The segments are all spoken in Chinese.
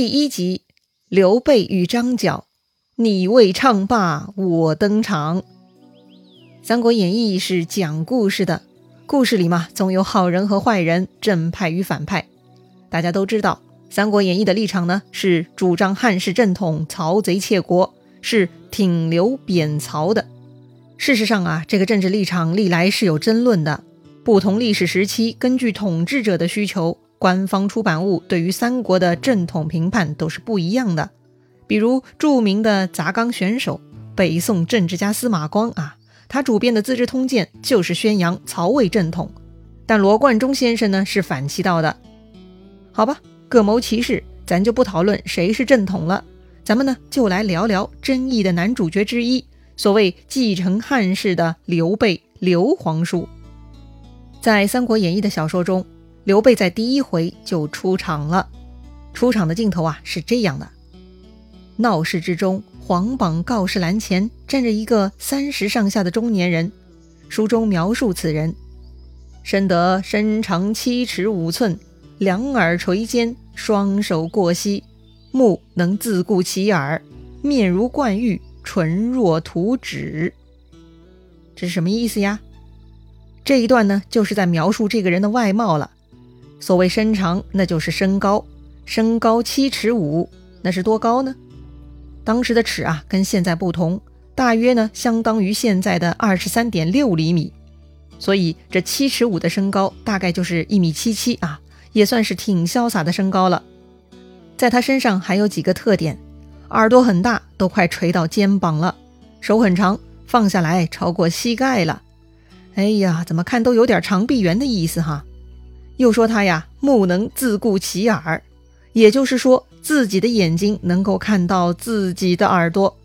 第一集，刘备与张角，你未唱罢我登场。《三国演义》是讲故事的，故事里嘛，总有好人和坏人，正派与反派。大家都知道，《三国演义》的立场呢，是主张汉室正统，曹贼窃国，是挺刘贬曹的。事实上啊，这个政治立场历来是有争论的，不同历史时期，根据统治者的需求。官方出版物对于三国的正统评判都是不一样的，比如著名的砸缸选手、北宋政治家司马光啊，他主编的《资治通鉴》就是宣扬曹魏正统，但罗贯中先生呢是反其道的。好吧，各谋其事，咱就不讨论谁是正统了，咱们呢就来聊聊争议的男主角之一，所谓继承汉室的刘备刘皇叔，在《三国演义》的小说中。刘备在第一回就出场了，出场的镜头啊是这样的：闹市之中，黄榜告示栏前站着一个三十上下的中年人。书中描述此人，身得身长七尺五寸，两耳垂肩，双手过膝，目能自顾其耳，面如冠玉，唇若涂脂。这是什么意思呀？这一段呢，就是在描述这个人的外貌了。所谓身长，那就是身高，身高七尺五，那是多高呢？当时的尺啊，跟现在不同，大约呢相当于现在的二十三点六厘米，所以这七尺五的身高大概就是一米七七啊，也算是挺潇洒的身高了。在他身上还有几个特点：耳朵很大，都快垂到肩膀了；手很长，放下来超过膝盖了。哎呀，怎么看都有点长臂猿的意思哈。又说他呀，目能自顾其耳，也就是说自己的眼睛能够看到自己的耳朵。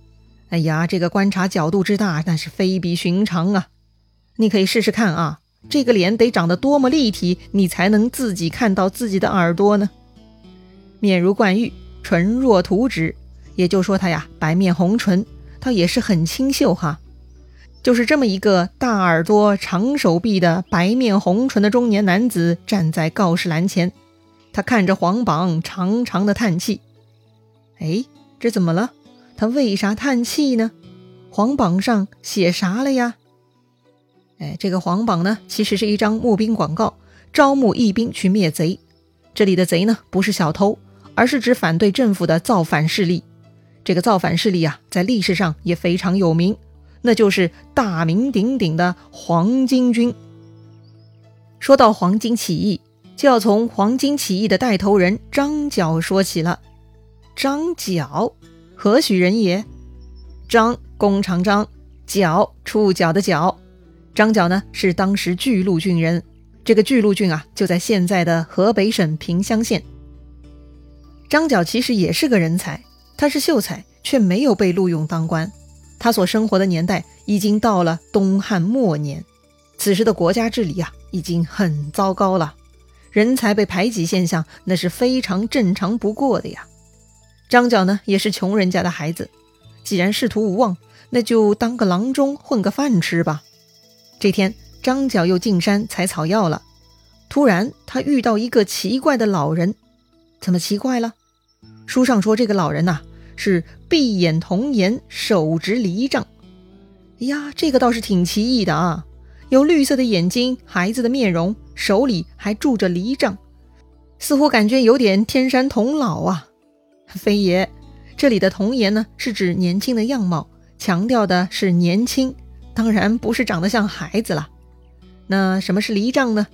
哎呀，这个观察角度之大，那是非比寻常啊！你可以试试看啊，这个脸得长得多么立体，你才能自己看到自己的耳朵呢？面如冠玉，唇若涂脂，也就说他呀，白面红唇，倒也是很清秀哈。就是这么一个大耳朵、长手臂的白面红唇的中年男子站在告示栏前，他看着黄榜，长长的叹气。哎，这怎么了？他为啥叹气呢？黄榜上写啥了呀？哎，这个黄榜呢，其实是一张募兵广告，招募义兵去灭贼。这里的贼呢，不是小偷，而是指反对政府的造反势力。这个造反势力啊，在历史上也非常有名。那就是大名鼎鼎的黄巾军。说到黄巾起义，就要从黄巾起义的带头人张角说起了。张角何许人也？张弓长张，角触角的角。张角呢是当时巨鹿郡人，这个巨鹿郡啊就在现在的河北省平乡县。张角其实也是个人才，他是秀才，却没有被录用当官。他所生活的年代已经到了东汉末年，此时的国家治理啊已经很糟糕了，人才被排挤现象那是非常正常不过的呀。张角呢也是穷人家的孩子，既然仕途无望，那就当个郎中混个饭吃吧。这天，张角又进山采草药了，突然他遇到一个奇怪的老人，怎么奇怪了？书上说这个老人呐。是闭眼童颜，手执犁杖。哎呀，这个倒是挺奇异的啊！有绿色的眼睛，孩子的面容，手里还拄着犁杖，似乎感觉有点天山童姥啊。非也，这里的童颜呢，是指年轻的样貌，强调的是年轻，当然不是长得像孩子了。那什么是犁杖呢？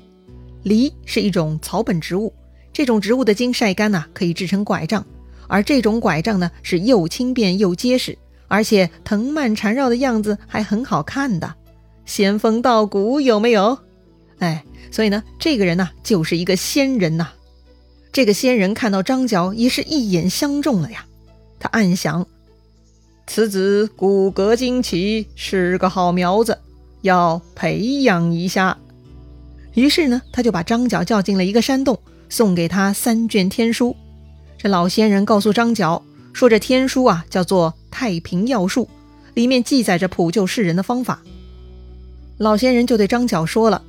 犁是一种草本植物，这种植物的茎晒干呢，可以制成拐杖。而这种拐杖呢，是又轻便又结实，而且藤蔓缠绕的样子还很好看的，仙风道骨有没有？哎，所以呢，这个人呢就是一个仙人呐。这个仙人看到张角也是一眼相中了呀，他暗想：此子骨骼惊奇，是个好苗子，要培养一下。于是呢，他就把张角叫进了一个山洞，送给他三卷天书。这老仙人告诉张角说：“这天书啊，叫做《太平要术》，里面记载着普救世人的方法。”老仙人就对张角说了：“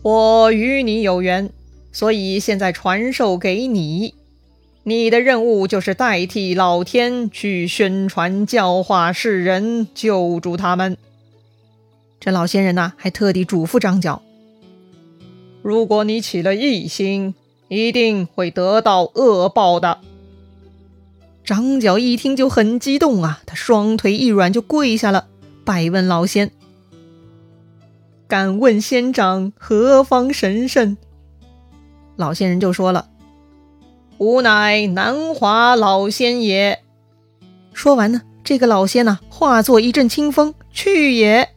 我与你有缘，所以现在传授给你。你的任务就是代替老天去宣传、教化世人，救助他们。这老仙人呐，还特地嘱咐张角：如果你起了异心，一定会得到恶报的。张角一听就很激动啊，他双腿一软就跪下了，拜问老仙：“敢问仙长何方神圣？”老仙人就说了：“吾乃南华老仙也。”说完呢，这个老仙呐，化作一阵清风去也。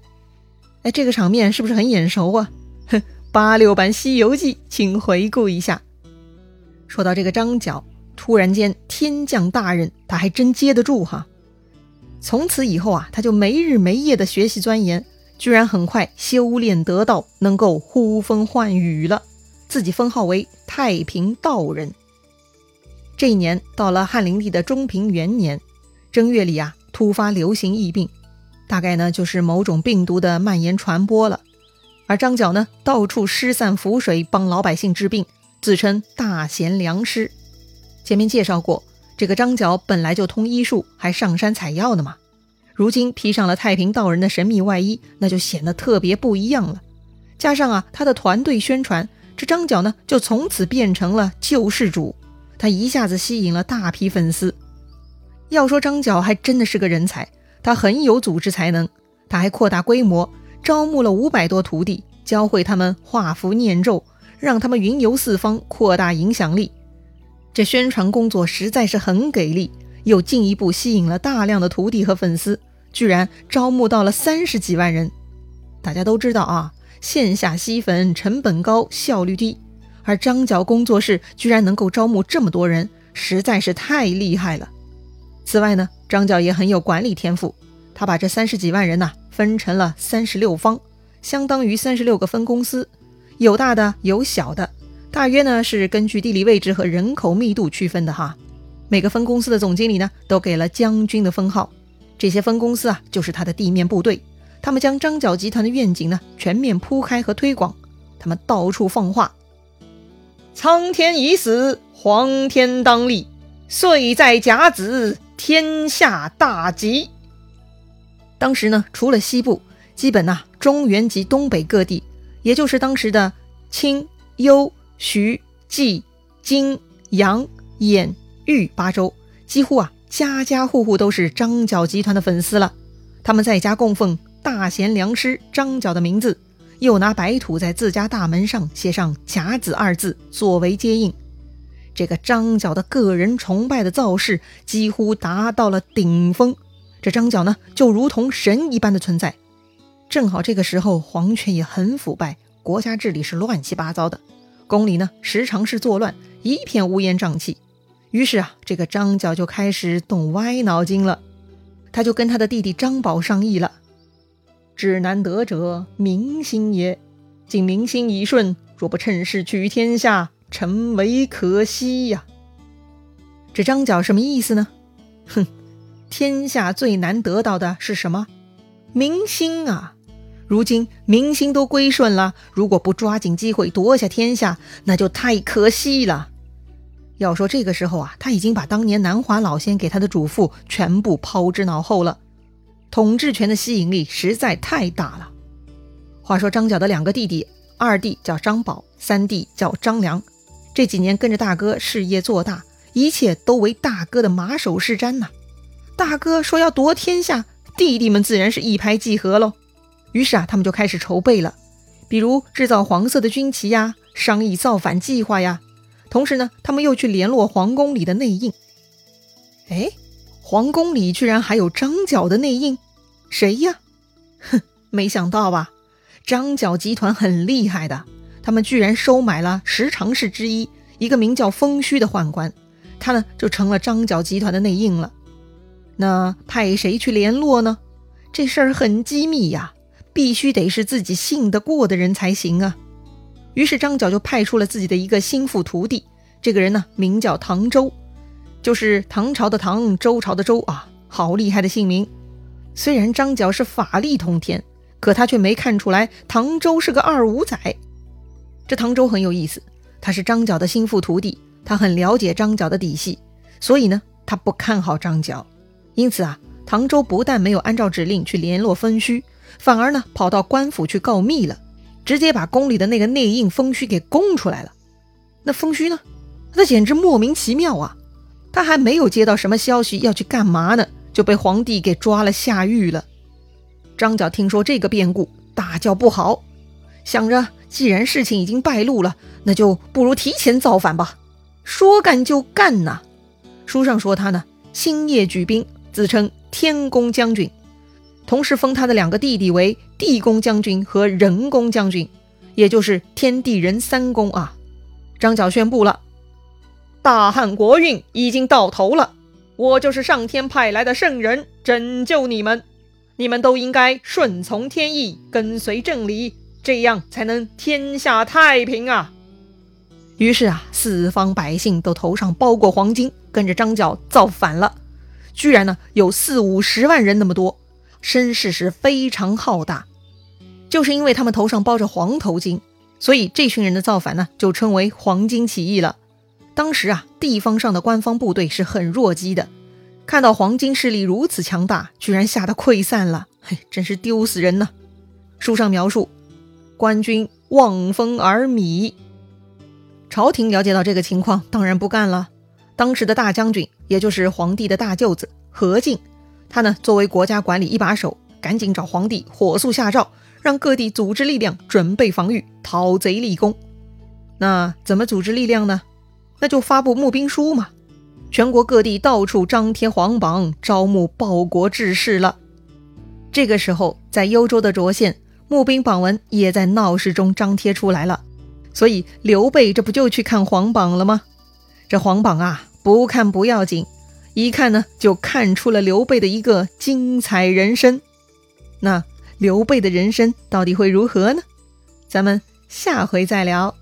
哎，这个场面是不是很眼熟啊？哼，八六版《西游记》，请回顾一下。说到这个张角，突然间天降大任，他还真接得住哈。从此以后啊，他就没日没夜的学习钻研，居然很快修炼得道，能够呼风唤雨了。自己封号为太平道人。这一年到了汉灵帝的中平元年正月里啊，突发流行疫病，大概呢就是某种病毒的蔓延传播了。而张角呢，到处施散符水，帮老百姓治病，自称大贤良师。前面介绍过，这个张角本来就通医术，还上山采药的嘛。如今披上了太平道人的神秘外衣，那就显得特别不一样了。加上啊，他的团队宣传。这张角呢，就从此变成了救世主，他一下子吸引了大批粉丝。要说张角还真的是个人才，他很有组织才能，他还扩大规模，招募了五百多徒弟，教会他们画符念咒，让他们云游四方，扩大影响力。这宣传工作实在是很给力，又进一步吸引了大量的徒弟和粉丝，居然招募到了三十几万人。大家都知道啊。线下吸粉成本高，效率低，而张角工作室居然能够招募这么多人，实在是太厉害了。此外呢，张角也很有管理天赋，他把这三十几万人呐分成了三十六方，相当于三十六个分公司，有大的有小的，大约呢是根据地理位置和人口密度区分的哈。每个分公司的总经理呢都给了将军的封号，这些分公司啊就是他的地面部队。他们将张角集团的愿景呢全面铺开和推广，他们到处放话：“苍天已死，黄天当立，岁在甲子，天下大吉。”当时呢，除了西部，基本呐中原及东北各地，也就是当时的青、幽、徐、冀、荆、扬、兖、豫八州，几乎啊家家户户都是张角集团的粉丝了。他们在家供奉。大贤良师张角的名字，又拿白土在自家大门上写上“甲子”二字作为接应。这个张角的个人崇拜的造势几乎达到了顶峰。这张角呢，就如同神一般的存在。正好这个时候，皇权也很腐败，国家治理是乱七八糟的，宫里呢时常是作乱，一片乌烟瘴气。于是啊，这个张角就开始动歪脑筋了。他就跟他的弟弟张宝商议了。至难得者，民心也。今民心已顺，若不趁势取天下，诚为可惜呀。这张角什么意思呢？哼，天下最难得到的是什么？民心啊！如今民心都归顺了，如果不抓紧机会夺下天下，那就太可惜了。要说这个时候啊，他已经把当年南华老仙给他的嘱咐全部抛之脑后了。统治权的吸引力实在太大了。话说张角的两个弟弟，二弟叫张宝，三弟叫张良，这几年跟着大哥事业做大，一切都为大哥的马首是瞻呐。大哥说要夺天下，弟弟们自然是一拍即合喽。于是啊，他们就开始筹备了，比如制造黄色的军旗呀，商议造反计划呀。同时呢，他们又去联络皇宫里的内应。哎。皇宫里居然还有张角的内应，谁呀？哼，没想到吧？张角集团很厉害的，他们居然收买了十常侍之一，一个名叫风虚的宦官，他呢就成了张角集团的内应了。那派谁去联络呢？这事儿很机密呀，必须得是自己信得过的人才行啊。于是张角就派出了自己的一个心腹徒弟，这个人呢名叫唐周。就是唐朝的唐，周朝的周啊，好厉害的姓名。虽然张角是法力通天，可他却没看出来唐周是个二五仔。这唐周很有意思，他是张角的心腹徒弟，他很了解张角的底细，所以呢，他不看好张角。因此啊，唐周不但没有按照指令去联络分虚，反而呢，跑到官府去告密了，直接把宫里的那个内应封虚给供出来了。那封虚呢，那简直莫名其妙啊！他还没有接到什么消息要去干嘛呢，就被皇帝给抓了下狱了。张角听说这个变故，大叫不好，想着既然事情已经败露了，那就不如提前造反吧。说干就干呐！书上说他呢，星夜举兵，自称天公将军，同时封他的两个弟弟为地公将军和人公将军，也就是天地人三公啊。张角宣布了，大汉国运已经到头了，我就是上天派来的圣人，拯救你们。你们都应该顺从天意，跟随正理，这样才能天下太平啊！于是啊，四方百姓都头上包裹黄金，跟着张角造反了。居然呢，有四五十万人那么多，声势是非常浩大。就是因为他们头上包着黄头巾，所以这群人的造反呢，就称为黄巾起义了。当时啊，地方上的官方部队是很弱鸡的。看到黄金势力如此强大，居然吓得溃散了，嘿，真是丢死人呐！书上描述，官军望风而靡。朝廷了解到这个情况，当然不干了。当时的大将军，也就是皇帝的大舅子何进，他呢作为国家管理一把手，赶紧找皇帝火速下诏，让各地组织力量准备防御，讨贼立功。那怎么组织力量呢？那就发布募兵书嘛。全国各地到处张贴皇榜，招募报国志士了。这个时候，在幽州的涿县，募兵榜文也在闹市中张贴出来了。所以刘备这不就去看皇榜了吗？这皇榜啊，不看不要紧，一看呢，就看出了刘备的一个精彩人生。那刘备的人生到底会如何呢？咱们下回再聊。